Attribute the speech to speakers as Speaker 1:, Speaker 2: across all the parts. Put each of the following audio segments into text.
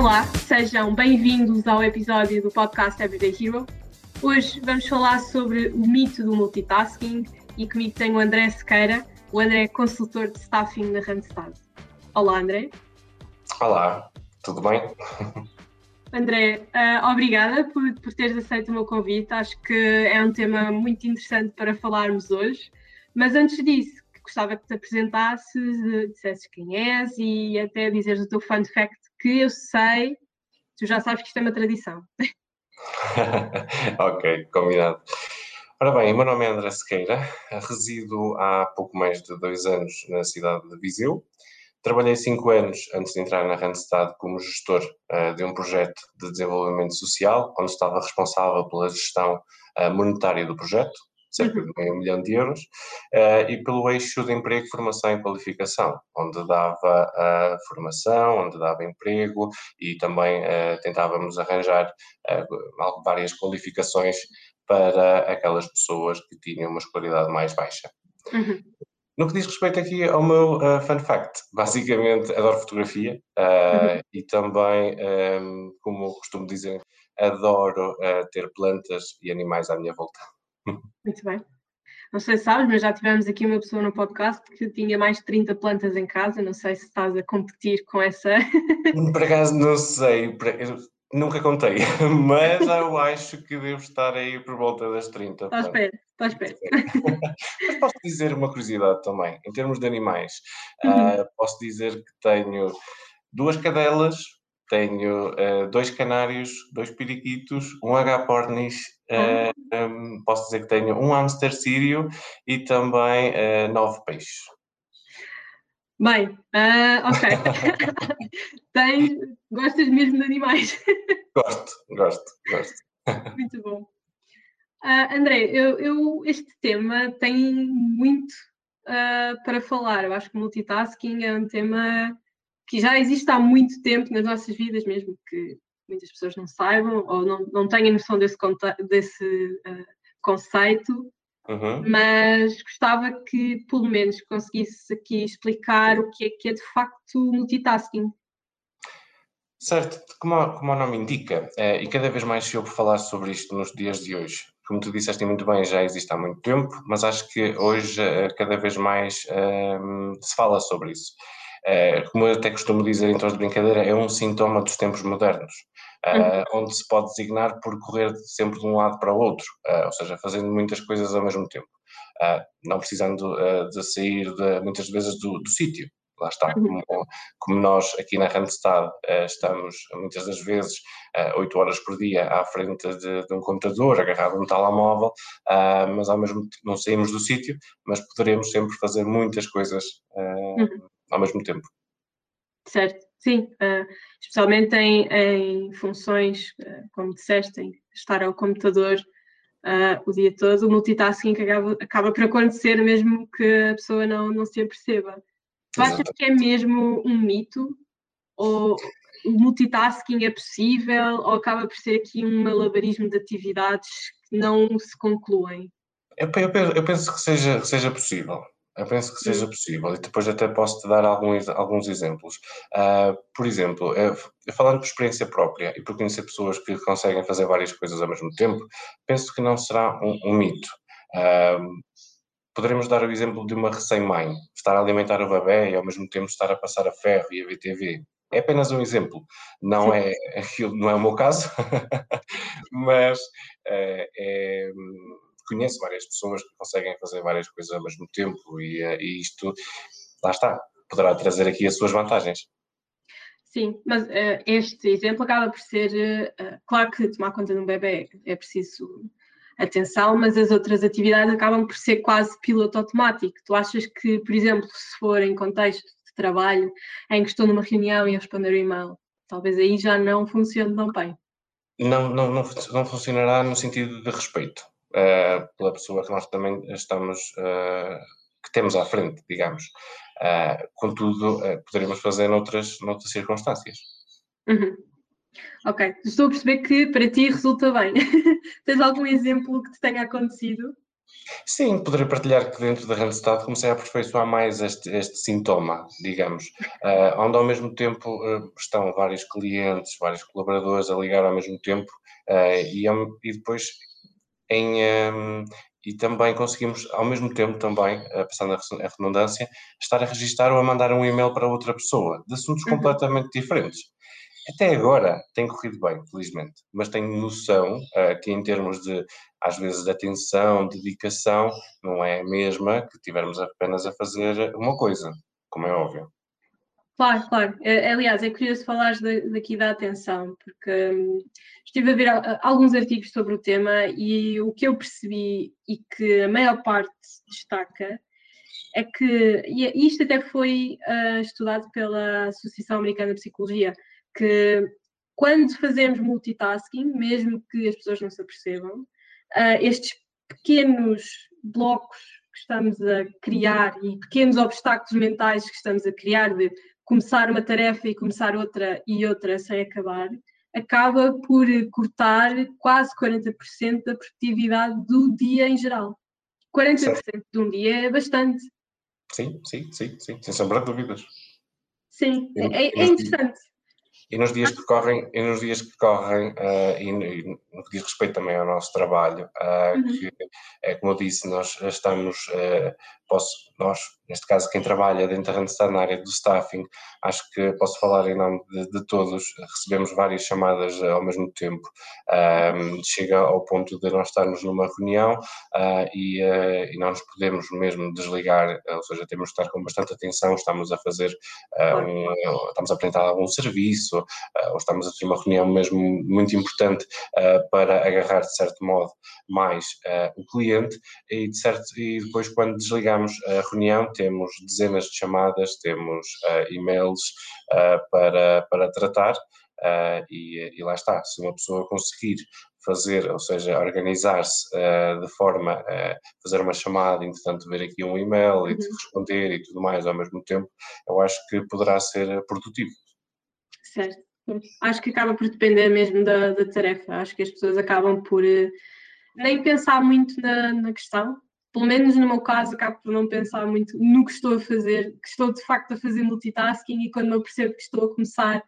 Speaker 1: Olá, sejam bem-vindos ao episódio do podcast Everyday Hero. Hoje vamos falar sobre o mito do multitasking e comigo tenho o André Sequeira. O André é consultor de staffing na Randstad. Olá, André.
Speaker 2: Olá, tudo bem?
Speaker 1: André, uh, obrigada por, por teres aceito o meu convite. Acho que é um tema muito interessante para falarmos hoje. Mas antes disso, gostava que te apresentasses, dissesses quem és e até dizeres o teu fun fact, que eu sei, tu já sabes que isto é uma tradição.
Speaker 2: ok, combinado. Ora bem, meu nome é André Sequeira, resido há pouco mais de dois anos na cidade de Viseu. Trabalhei cinco anos antes de entrar na Randstad como gestor uh, de um projeto de desenvolvimento social, onde estava responsável pela gestão uh, monetária do projeto, cerca de meio milhão de euros, uh, e pelo eixo de emprego, formação e qualificação, onde dava uh, formação, onde dava emprego e também uh, tentávamos arranjar várias qualificações para aquelas pessoas que tinham uma escolaridade mais baixa. Uhum. No que diz respeito aqui ao meu uh, fun fact, basicamente adoro fotografia uh, uhum. e também, um, como costumo dizer, adoro uh, ter plantas e animais à minha volta.
Speaker 1: Muito bem. Não sei se sabes, mas já tivemos aqui uma pessoa no podcast que tinha mais de 30 plantas em casa. Não sei se estás a competir com essa.
Speaker 2: Por acaso não sei, nunca contei, mas eu acho que devo estar aí por volta das 30.
Speaker 1: Está espera, está espera.
Speaker 2: Mas posso dizer uma curiosidade também, em termos de animais. Uhum. Uh, posso dizer que tenho duas cadelas, tenho uh, dois canários, dois periquitos, um agapornis, uh, um, posso dizer que tenho um hamster sírio e também uh, nove peixes.
Speaker 1: Bem, ok. Tens, gostas mesmo de animais?
Speaker 2: Gosto, gosto, gosto.
Speaker 1: Muito bom. André, eu, eu, este tema tem muito para falar. Eu acho que multitasking é um tema que já existe há muito tempo nas nossas vidas, mesmo que muitas pessoas não saibam ou não, não tenham noção desse, desse uh, conceito, uhum. mas gostava que pelo menos conseguisse aqui explicar o que é que é de facto multitasking.
Speaker 2: Certo, como, como o nome indica, é, e cada vez mais se ouve falar sobre isto nos dias de hoje. Como tu disseste muito bem, já existe há muito tempo, mas acho que hoje eh, cada vez mais um, se fala sobre isso. Eh, como eu até costumo dizer em tons de brincadeira, é um sintoma dos tempos modernos, uh, onde se pode designar por correr sempre de um lado para o outro, uh, ou seja, fazendo muitas coisas ao mesmo tempo, não precisando de sair de, muitas vezes do, do sítio. Lá está, uhum. como, como, nós aqui na Randstad estamos muitas das vezes oito horas por dia à frente de, de um computador, agarrado a um telemóvel, mas ao mesmo tempo não saímos do sítio, mas poderemos sempre fazer muitas coisas uhum ao mesmo tempo.
Speaker 1: Certo, sim, uh, especialmente em, em funções, uh, como disseste, em estar ao computador uh, o dia todo, o multitasking acaba, acaba por acontecer mesmo que a pessoa não, não se aperceba. Tu achas que é mesmo um mito? Ou o multitasking é possível? Ou acaba por ser aqui um malabarismo de atividades que não se concluem?
Speaker 2: Eu, eu, eu penso que seja, que seja possível. Eu penso que seja possível e depois até posso te dar alguns, alguns exemplos. Uh, por exemplo, eu, falando por experiência própria e por conhecer pessoas que conseguem fazer várias coisas ao mesmo tempo, penso que não será um, um mito. Uh, poderemos dar o exemplo de uma recém-mãe, estar a alimentar o bebê e ao mesmo tempo estar a passar a ferro e a ver TV. É apenas um exemplo, não é aquilo, não é o meu caso, mas uh, é conheço várias pessoas que conseguem fazer várias coisas ao mesmo tempo e, eh, e isto, lá está, poderá trazer aqui as suas vantagens.
Speaker 1: Sim, mas uh, este exemplo acaba por ser, uh, claro que tomar conta de um bebê é preciso atenção, mas as outras atividades acabam por ser quase piloto automático. Tu achas que, por exemplo, se for em contexto de trabalho, em que estou numa reunião e a responder o e-mail, talvez aí já não funcione tão bem?
Speaker 2: Não, não, não, não funcionará no sentido de respeito uh, pela pessoa que nós também estamos, uh, que temos à frente, digamos. Uh, contudo, poderíamos fazer noutras, noutras circunstâncias.
Speaker 1: Uhum. Ok, estou a perceber que para ti resulta bem. Tens algum exemplo que te tenha acontecido?
Speaker 2: Sim, poderia partilhar que dentro da Randstad comecei a aperfeiçoar mais este, este sintoma, digamos, uh, onde ao mesmo tempo uh, estão vários clientes, vários colaboradores a ligar ao mesmo tempo uh, e, e, depois em, um, e também conseguimos ao mesmo tempo também, passando a redundância, estar a registar ou a mandar um e-mail para outra pessoa de assuntos uhum. completamente diferentes. Até agora tem corrido bem, felizmente, mas tenho noção uh, que em termos de, às vezes, de atenção, dedicação, não é a mesma que tivermos apenas a fazer uma coisa, como é óbvio.
Speaker 1: Claro, claro. É, aliás, é curioso falar daqui da atenção, porque hum, estive a ver alguns artigos sobre o tema e o que eu percebi e que a maior parte destaca é que, e isto até foi uh, estudado pela Associação Americana de Psicologia, que quando fazemos multitasking, mesmo que as pessoas não se apercebam, estes pequenos blocos que estamos a criar e pequenos obstáculos mentais que estamos a criar de começar uma tarefa e começar outra e outra sem acabar, acaba por cortar quase 40% da produtividade do dia em geral. 40% certo. de um dia é bastante.
Speaker 2: Sim, sim, sim, sim, sem sombra de dúvidas.
Speaker 1: Sim, é, é interessante.
Speaker 2: E nos dias que correm, e nos dias que correm uh, e, e, no que diz respeito também ao nosso trabalho, uh, uhum. que é como eu disse, nós estamos, uh, posso, nós, neste caso quem trabalha dentro da Randstad na área do staffing, acho que posso falar em nome de, de todos, recebemos várias chamadas ao mesmo tempo, chega ao ponto de nós estarmos numa reunião e, e não nos podemos mesmo desligar, ou seja, temos que estar com bastante atenção, estamos a fazer, um, estamos a apresentar algum serviço, uh, ou estamos a ter uma reunião mesmo muito importante uh, para agarrar, de certo modo, mais uh, o cliente. E, de certo, e depois, quando desligamos a reunião, temos dezenas de chamadas, temos e-mails para, para tratar. Uh, e, e, lá está, se uma pessoa conseguir fazer, ou seja, organizar-se uh, de forma a uh, fazer uma chamada, entretanto ver aqui um e-mail e uhum. responder e tudo mais ao mesmo tempo, eu acho que poderá ser produtivo.
Speaker 1: Certo. Acho que acaba por depender mesmo da, da tarefa. Acho que as pessoas acabam por uh, nem pensar muito na, na, questão. Pelo menos no meu caso, acabo por não pensar muito no que estou a fazer, que estou de facto a fazer multitasking e quando eu percebo que estou a começar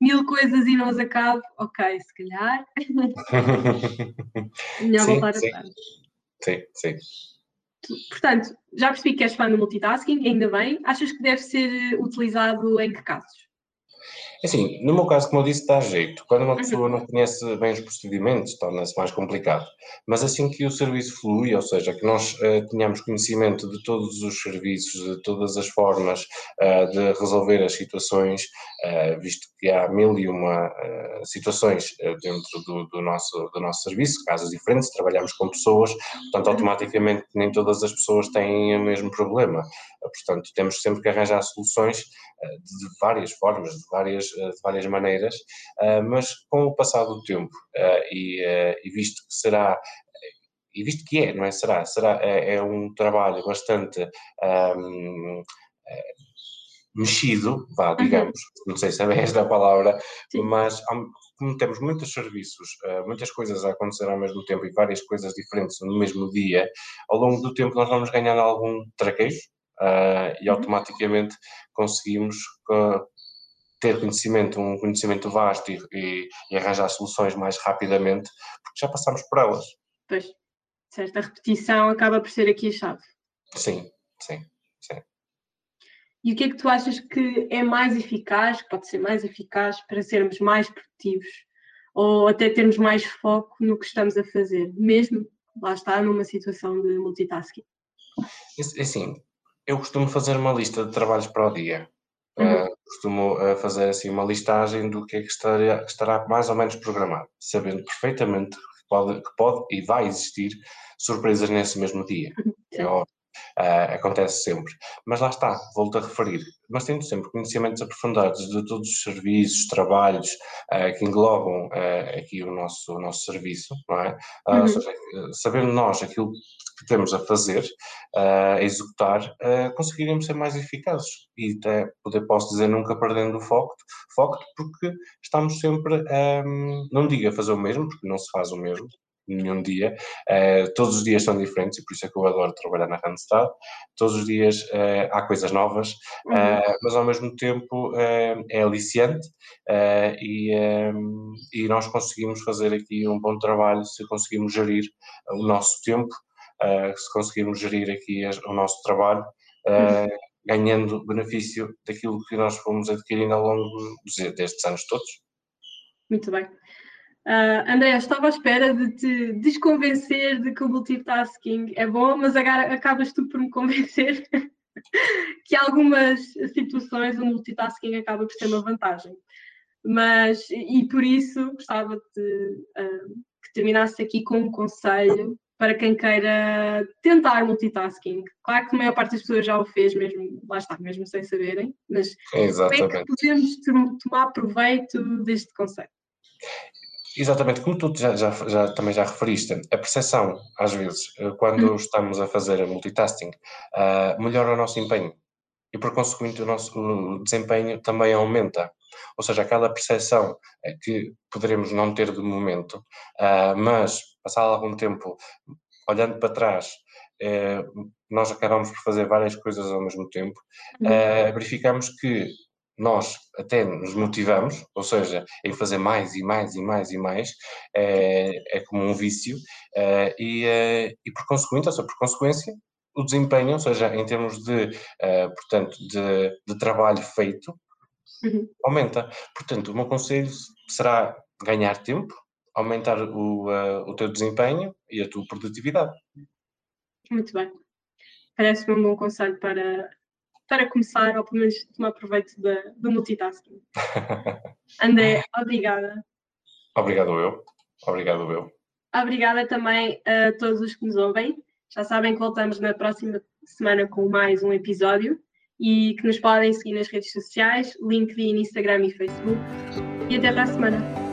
Speaker 1: mil coisas e não as acabo, ok, se calhar. Melhor sim, voltar sim. atrás.
Speaker 2: Sim, sim.
Speaker 1: Portanto, já percebi que és fã do multitasking, ainda bem. Achas que deve ser utilizado em que casos?
Speaker 2: Assim, no meu caso, como eu disse, dá jeito. Quando uma pessoa não conhece bem os procedimentos, torna-se mais complicado. Mas assim que o serviço flui, ou seja, que nós uh, tenhamos conhecimento de todos os serviços, de todas as formas uh, de resolver as situações, uh, visto que há mil e uma situações dentro do, do, nosso, do nosso serviço, casos diferentes, trabalhamos com pessoas, portanto, automaticamente nem todas as pessoas têm o mesmo problema. Portanto, temos sempre que arranjar soluções de várias formas, de várias eh, de várias maneiras, eh, mas com o passar do tempo eh, e, e visto que será e visto que é, não é? Será, será é, é um trabalho bastante um, mexido, vá, uhum. digamos, não sei se é esta a palavra, Sim. mas como temos muitos serviços, muitas coisas a acontecer ao mesmo tempo e várias coisas diferentes no mesmo dia, ao longo do tempo nós vamos ganhando algum traquejo uh, e uhum. automaticamente conseguimos ter conhecimento, um conhecimento vasto e, e, e, arranjar soluções mais rapidamente, porque já passamos por elas.
Speaker 1: Pois, certa repetição acaba por ser aqui a chave.
Speaker 2: Sim, sim, sim.
Speaker 1: E o que é que tu achas que é mais eficaz, que pode ser mais eficaz para sermos mais produtivos ou até termos mais foco no que estamos a fazer, mesmo, lá está, numa situação de multitasking?
Speaker 2: Assim, eu costumo fazer uma lista de trabalhos para o dia. Uhum. Uh, costumo uh, fazer assim uma listagem do que é que estará, estará mais ou menos programado, sabendo perfeitamente que pode, que pode e vai existir surpresas nesse mesmo dia. Uhum. É óbvio. Uh, acontece sempre. Mas lá está, volto a referir. Mas tendo sempre conhecimentos aprofundados de todos os serviços, trabalhos uh, que englobam uh, aqui o nosso, o nosso serviço, não é? Uhum. Ou seja, sabendo nós aquilo que temos a fazer, a executar, conseguiremos ser mais eficazes. E até poder, posso dizer, nunca perdendo o foco, foco porque estamos sempre, um, não digo a fazer o mesmo, porque não se faz o mesmo, nenhum dia. Uh, todos os dias são diferentes e por isso é que eu adoro trabalhar na Randstad. Todos os dias uh, há coisas novas, uhum. uh, mas ao mesmo tempo é aliciante e, um, e nós conseguimos fazer aqui um bom trabalho se conseguimos gerir o nosso tempo, se conseguirmos gerir aqui o nosso trabalho. Uhum. Ganhando benefício daquilo que nós fomos adquirindo ao longo destes anos todos.
Speaker 1: Muito bem. Uh, André, estava à espera de te desconvencer de que o multitasking é bom, mas agora acabas tu por me convencer que algumas situações o multitasking acaba por ter uma vantagem. Mas, e por isso, gostava de uh, que terminasse aqui com um conselho para quem queira tentar multitasking. Claro que a maior parte das pessoas já o fez, mesmo, lá está, mesmo sem saberem, mas
Speaker 2: Exatamente.
Speaker 1: como é que podemos tomar proveito deste conceito?
Speaker 2: Exatamente, como tu já, já, já, também já referiste, a percepção, às vezes, eh, quando hum. estamos a fazer multitasking, uh, melhora o nosso empenho e, por consequente, o nosso o desempenho também aumenta. Ou seja, aquela percepção eh, que poderemos não ter de momento, uh, mas passado algum tempo, olhando para trás, uh, nós acabamos por fazer várias coisas ao mesmo tempo, uh, verificamos que nós até nos motivamos, ou seja, em fazer mais e mais e mais e mais, é, é como um vício, é, e, é, e por consequência, ou seja, por consequência, o desempenho, ou seja, em termos de, uh, portanto, de, de, trabalho feito, uhum. aumenta. Portanto, o meu conselho será ganhar tempo, aumentar o, uh, o teu desempenho e a tua produtividade.
Speaker 1: Muito bem. Parece-me um bom conselho para para começar, ou pelo menos tomar proveito do multitasking. André, obrigada.
Speaker 2: Obrigado eu. Obrigado eu.
Speaker 1: Obrigada também a todos os que nos ouvem. Já sabem que voltamos na próxima semana com mais um episódio e que nos podem seguir nas redes sociais, LinkedIn, Instagram e Facebook. E até para a semana.